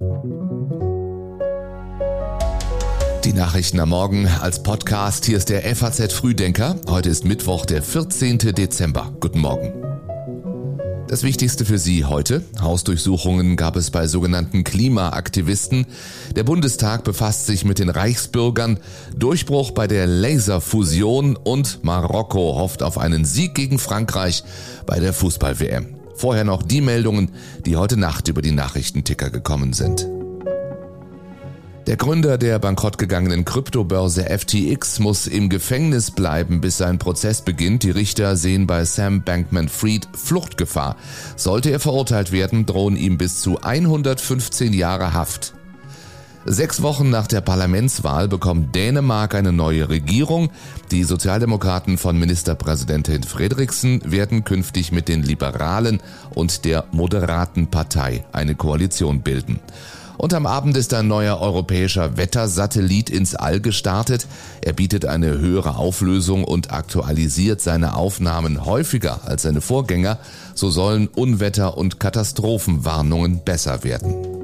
Die Nachrichten am Morgen als Podcast. Hier ist der FAZ Frühdenker. Heute ist Mittwoch, der 14. Dezember. Guten Morgen. Das Wichtigste für Sie heute. Hausdurchsuchungen gab es bei sogenannten Klimaaktivisten. Der Bundestag befasst sich mit den Reichsbürgern. Durchbruch bei der Laserfusion und Marokko hofft auf einen Sieg gegen Frankreich bei der Fußball-WM. Vorher noch die Meldungen, die heute Nacht über die Nachrichtenticker gekommen sind. Der Gründer der bankrottgegangenen Kryptobörse FTX muss im Gefängnis bleiben, bis sein Prozess beginnt. Die Richter sehen bei Sam Bankman-Fried Fluchtgefahr. Sollte er verurteilt werden, drohen ihm bis zu 115 Jahre Haft. Sechs Wochen nach der Parlamentswahl bekommt Dänemark eine neue Regierung. Die Sozialdemokraten von Ministerpräsidentin Fredriksen werden künftig mit den Liberalen und der Moderaten Partei eine Koalition bilden. Und am Abend ist ein neuer europäischer Wettersatellit ins All gestartet. Er bietet eine höhere Auflösung und aktualisiert seine Aufnahmen häufiger als seine Vorgänger. So sollen Unwetter- und Katastrophenwarnungen besser werden.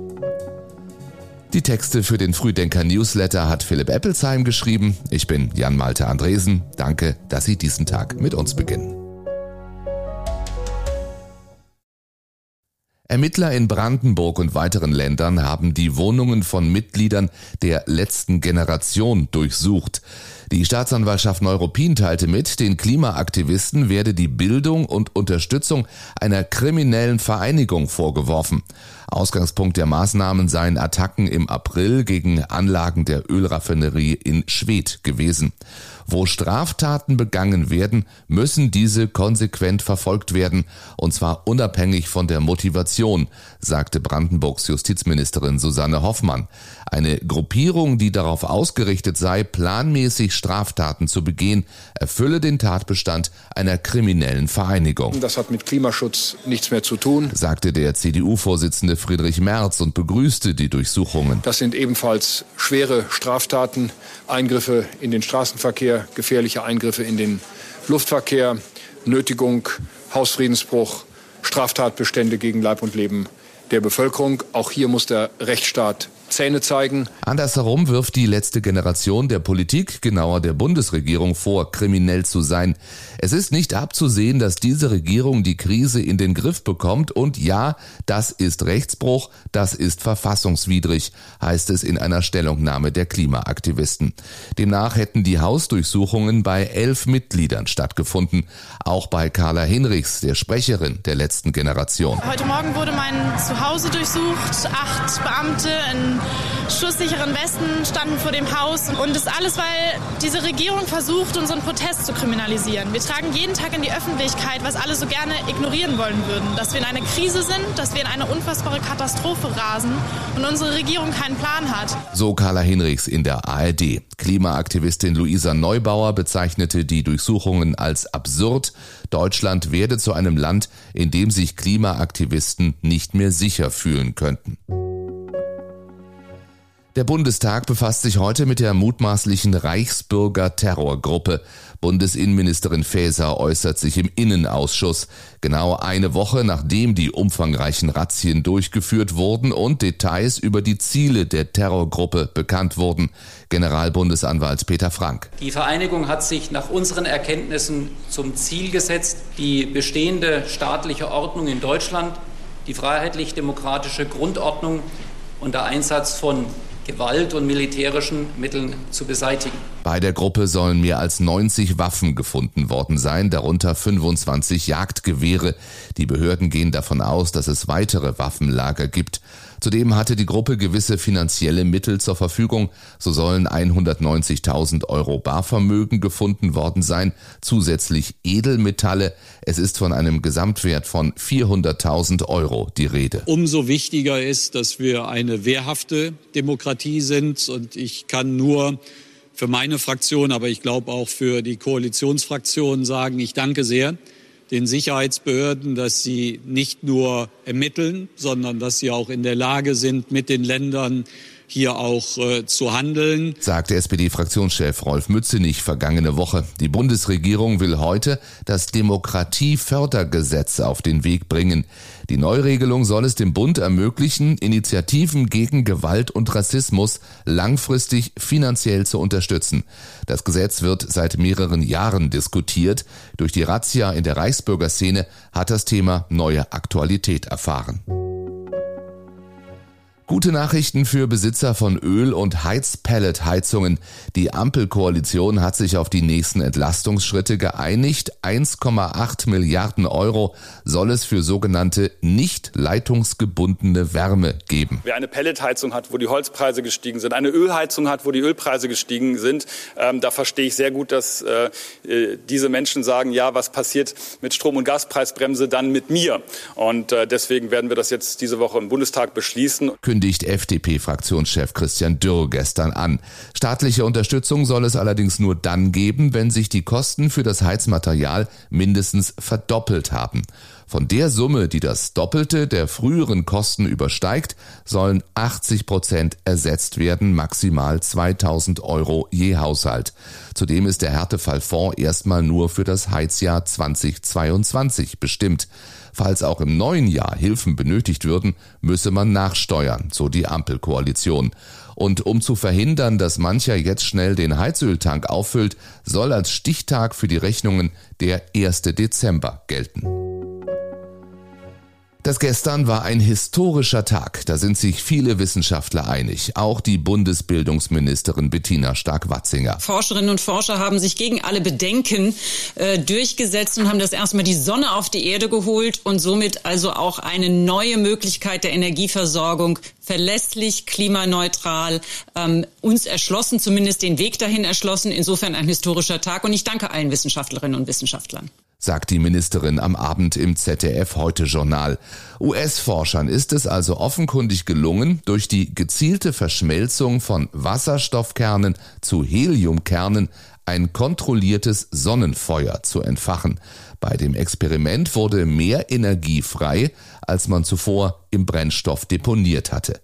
Die Texte für den Frühdenker Newsletter hat Philipp Eppelsheim geschrieben. Ich bin Jan Malte Andresen. Danke, dass Sie diesen Tag mit uns beginnen. Ermittler in Brandenburg und weiteren Ländern haben die Wohnungen von Mitgliedern der letzten Generation durchsucht. Die Staatsanwaltschaft Neuruppin teilte mit, den Klimaaktivisten werde die Bildung und Unterstützung einer kriminellen Vereinigung vorgeworfen. Ausgangspunkt der Maßnahmen seien Attacken im April gegen Anlagen der Ölraffinerie in Schwedt gewesen. Wo Straftaten begangen werden, müssen diese konsequent verfolgt werden, und zwar unabhängig von der Motivation, sagte Brandenburgs Justizministerin Susanne Hoffmann. Eine Gruppierung, die darauf ausgerichtet sei, planmäßig Straftaten zu begehen, erfülle den Tatbestand einer kriminellen Vereinigung. Das hat mit Klimaschutz nichts mehr zu tun, sagte der CDU-Vorsitzende Friedrich Merz und begrüßte die Durchsuchungen. Das sind ebenfalls schwere Straftaten, Eingriffe in den Straßenverkehr, gefährliche Eingriffe in den Luftverkehr, Nötigung, Hausfriedensbruch, Straftatbestände gegen Leib und Leben der Bevölkerung. Auch hier muss der Rechtsstaat Zähne zeigen. Andersherum wirft die letzte Generation der Politik, genauer der Bundesregierung, vor, kriminell zu sein. Es ist nicht abzusehen, dass diese Regierung die Krise in den Griff bekommt und ja, das ist Rechtsbruch, das ist verfassungswidrig, heißt es in einer Stellungnahme der Klimaaktivisten. Demnach hätten die Hausdurchsuchungen bei elf Mitgliedern stattgefunden, auch bei Carla Hinrichs, der Sprecherin der letzten Generation. Heute Morgen wurde mein Zuhause durchsucht, acht Beamte in schusssicheren Westen standen vor dem Haus. Und das alles, weil diese Regierung versucht, unseren Protest zu kriminalisieren. Wir tragen jeden Tag in die Öffentlichkeit, was alle so gerne ignorieren wollen würden. Dass wir in einer Krise sind, dass wir in eine unfassbare Katastrophe rasen und unsere Regierung keinen Plan hat. So Carla Hinrichs in der ARD. Klimaaktivistin Luisa Neubauer bezeichnete die Durchsuchungen als absurd. Deutschland werde zu einem Land, in dem sich Klimaaktivisten nicht mehr sicher fühlen könnten. Der Bundestag befasst sich heute mit der mutmaßlichen Reichsbürger-Terrorgruppe. Bundesinnenministerin Faeser äußert sich im Innenausschuss. Genau eine Woche nachdem die umfangreichen Razzien durchgeführt wurden und Details über die Ziele der Terrorgruppe bekannt wurden. Generalbundesanwalt Peter Frank. Die Vereinigung hat sich nach unseren Erkenntnissen zum Ziel gesetzt, die bestehende staatliche Ordnung in Deutschland, die freiheitlich-demokratische Grundordnung und der Einsatz von Gewalt und militärischen Mitteln zu beseitigen. Bei der Gruppe sollen mehr als 90 Waffen gefunden worden sein, darunter 25 Jagdgewehre. Die Behörden gehen davon aus, dass es weitere Waffenlager gibt. Zudem hatte die Gruppe gewisse finanzielle Mittel zur Verfügung. So sollen 190.000 Euro Barvermögen gefunden worden sein, zusätzlich Edelmetalle. Es ist von einem Gesamtwert von 400.000 Euro die Rede. Umso wichtiger ist, dass wir eine wehrhafte Demokratie sind und ich kann nur für meine Fraktion, aber ich glaube auch für die Koalitionsfraktionen sagen, ich danke sehr den Sicherheitsbehörden, dass sie nicht nur ermitteln, sondern dass sie auch in der Lage sind, mit den Ländern hier auch äh, zu handeln. Sagte SPD-Fraktionschef Rolf Mützenich vergangene Woche. Die Bundesregierung will heute das Demokratiefördergesetz auf den Weg bringen. Die Neuregelung soll es dem Bund ermöglichen, Initiativen gegen Gewalt und Rassismus langfristig finanziell zu unterstützen. Das Gesetz wird seit mehreren Jahren diskutiert. Durch die Razzia in der Reichsbürgerszene hat das Thema neue Aktualität erfahren. Gute Nachrichten für Besitzer von Öl- und Heizpelletheizungen. Die Ampelkoalition hat sich auf die nächsten Entlastungsschritte geeinigt. 1,8 Milliarden Euro soll es für sogenannte nicht leitungsgebundene Wärme geben. Wer eine Pelletheizung hat, wo die Holzpreise gestiegen sind, eine Ölheizung hat, wo die Ölpreise gestiegen sind, ähm, da verstehe ich sehr gut, dass äh, äh diese Menschen sagen, ja, was passiert mit Strom- und Gaspreisbremse dann mit mir? Und äh, deswegen werden wir das jetzt diese Woche im Bundestag beschließen kündigt FDP-Fraktionschef Christian Dürr gestern an. Staatliche Unterstützung soll es allerdings nur dann geben, wenn sich die Kosten für das Heizmaterial mindestens verdoppelt haben. Von der Summe, die das Doppelte der früheren Kosten übersteigt, sollen 80 Prozent ersetzt werden, maximal 2000 Euro je Haushalt. Zudem ist der Härtefallfonds erstmal nur für das Heizjahr 2022 bestimmt. Falls auch im neuen Jahr Hilfen benötigt würden, müsse man nachsteuern, so die Ampelkoalition. Und um zu verhindern, dass mancher jetzt schnell den Heizöltank auffüllt, soll als Stichtag für die Rechnungen der 1. Dezember gelten. Das gestern war ein historischer Tag, da sind sich viele Wissenschaftler einig, auch die Bundesbildungsministerin Bettina Stark-Watzinger. Forscherinnen und Forscher haben sich gegen alle Bedenken äh, durchgesetzt und haben das erstmal die Sonne auf die Erde geholt und somit also auch eine neue Möglichkeit der Energieversorgung verlässlich, klimaneutral ähm, uns erschlossen, zumindest den Weg dahin erschlossen. Insofern ein historischer Tag und ich danke allen Wissenschaftlerinnen und Wissenschaftlern sagt die Ministerin am Abend im ZDF Heute Journal. US-Forschern ist es also offenkundig gelungen, durch die gezielte Verschmelzung von Wasserstoffkernen zu Heliumkernen ein kontrolliertes Sonnenfeuer zu entfachen. Bei dem Experiment wurde mehr Energie frei, als man zuvor im Brennstoff deponiert hatte.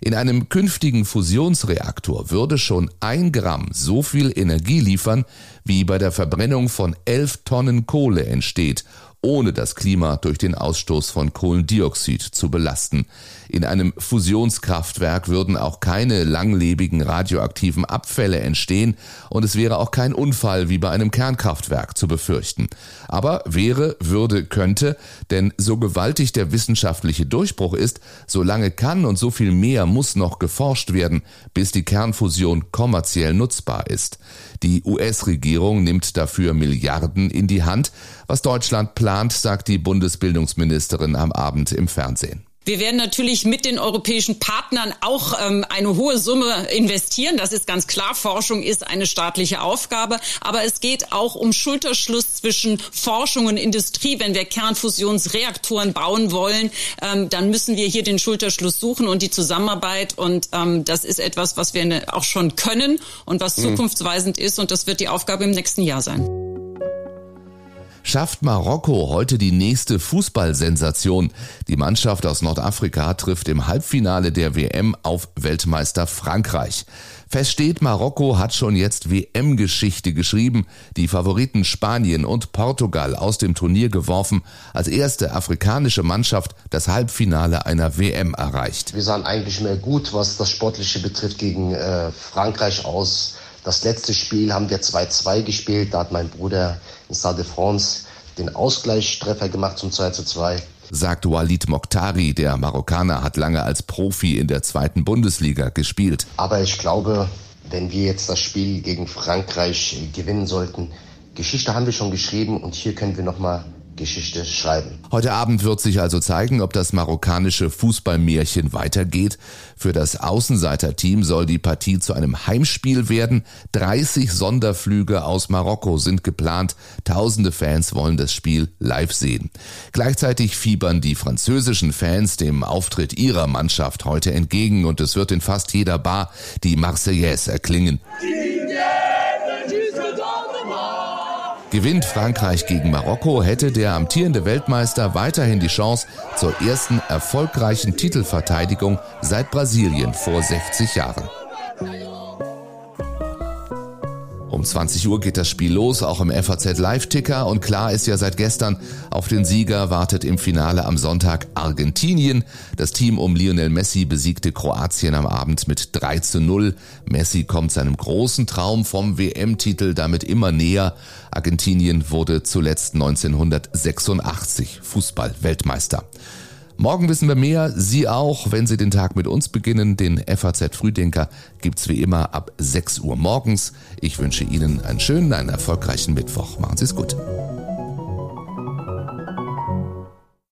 In einem künftigen Fusionsreaktor würde schon ein Gramm so viel Energie liefern, wie bei der Verbrennung von elf Tonnen Kohle entsteht ohne das Klima durch den Ausstoß von Kohlendioxid zu belasten. In einem Fusionskraftwerk würden auch keine langlebigen radioaktiven Abfälle entstehen und es wäre auch kein Unfall wie bei einem Kernkraftwerk zu befürchten. Aber wäre, würde, könnte, denn so gewaltig der wissenschaftliche Durchbruch ist, so lange kann und so viel mehr muss noch geforscht werden, bis die Kernfusion kommerziell nutzbar ist. Die US-Regierung nimmt dafür Milliarden in die Hand, was Deutschland plant, sagt die Bundesbildungsministerin am Abend im Fernsehen. Wir werden natürlich mit den europäischen Partnern auch ähm, eine hohe Summe investieren. Das ist ganz klar. Forschung ist eine staatliche Aufgabe. Aber es geht auch um Schulterschluss zwischen Forschung und Industrie. Wenn wir Kernfusionsreaktoren bauen wollen, ähm, dann müssen wir hier den Schulterschluss suchen und die Zusammenarbeit. Und ähm, das ist etwas, was wir ne, auch schon können und was mhm. zukunftsweisend ist. Und das wird die Aufgabe im nächsten Jahr sein. Schafft Marokko heute die nächste Fußballsensation? Die Mannschaft aus Nordafrika trifft im Halbfinale der WM auf Weltmeister Frankreich. Fest steht, Marokko hat schon jetzt WM-Geschichte geschrieben, die Favoriten Spanien und Portugal aus dem Turnier geworfen, als erste afrikanische Mannschaft das Halbfinale einer WM erreicht. Wir sahen eigentlich mehr gut, was das Sportliche betrifft, gegen äh, Frankreich aus. Das letzte Spiel haben wir 2-2 gespielt. Da hat mein Bruder in Stade de France den Ausgleichstreffer gemacht zum 2 2. Sagt Walid Mokhtari, der Marokkaner hat lange als Profi in der zweiten Bundesliga gespielt. Aber ich glaube, wenn wir jetzt das Spiel gegen Frankreich gewinnen sollten, Geschichte haben wir schon geschrieben und hier können wir nochmal Geschichte schreiben. Heute Abend wird sich also zeigen, ob das marokkanische Fußballmärchen weitergeht. Für das Außenseiterteam soll die Partie zu einem Heimspiel werden. 30 Sonderflüge aus Marokko sind geplant. Tausende Fans wollen das Spiel live sehen. Gleichzeitig fiebern die französischen Fans dem Auftritt ihrer Mannschaft heute entgegen und es wird in fast jeder Bar die Marseillaise erklingen. Gewinnt Frankreich gegen Marokko, hätte der amtierende Weltmeister weiterhin die Chance zur ersten erfolgreichen Titelverteidigung seit Brasilien vor 60 Jahren. Um 20 Uhr geht das Spiel los, auch im FAZ Live-Ticker und klar ist ja seit gestern, auf den Sieger wartet im Finale am Sonntag Argentinien. Das Team um Lionel Messi besiegte Kroatien am Abend mit 3 zu 0. Messi kommt seinem großen Traum vom WM-Titel damit immer näher. Argentinien wurde zuletzt 1986 Fußball-Weltmeister. Morgen wissen wir mehr, Sie auch, wenn Sie den Tag mit uns beginnen. Den FAZ Frühdenker gibt's wie immer ab 6 Uhr morgens. Ich wünsche Ihnen einen schönen, einen erfolgreichen Mittwoch. Machen Sie es gut.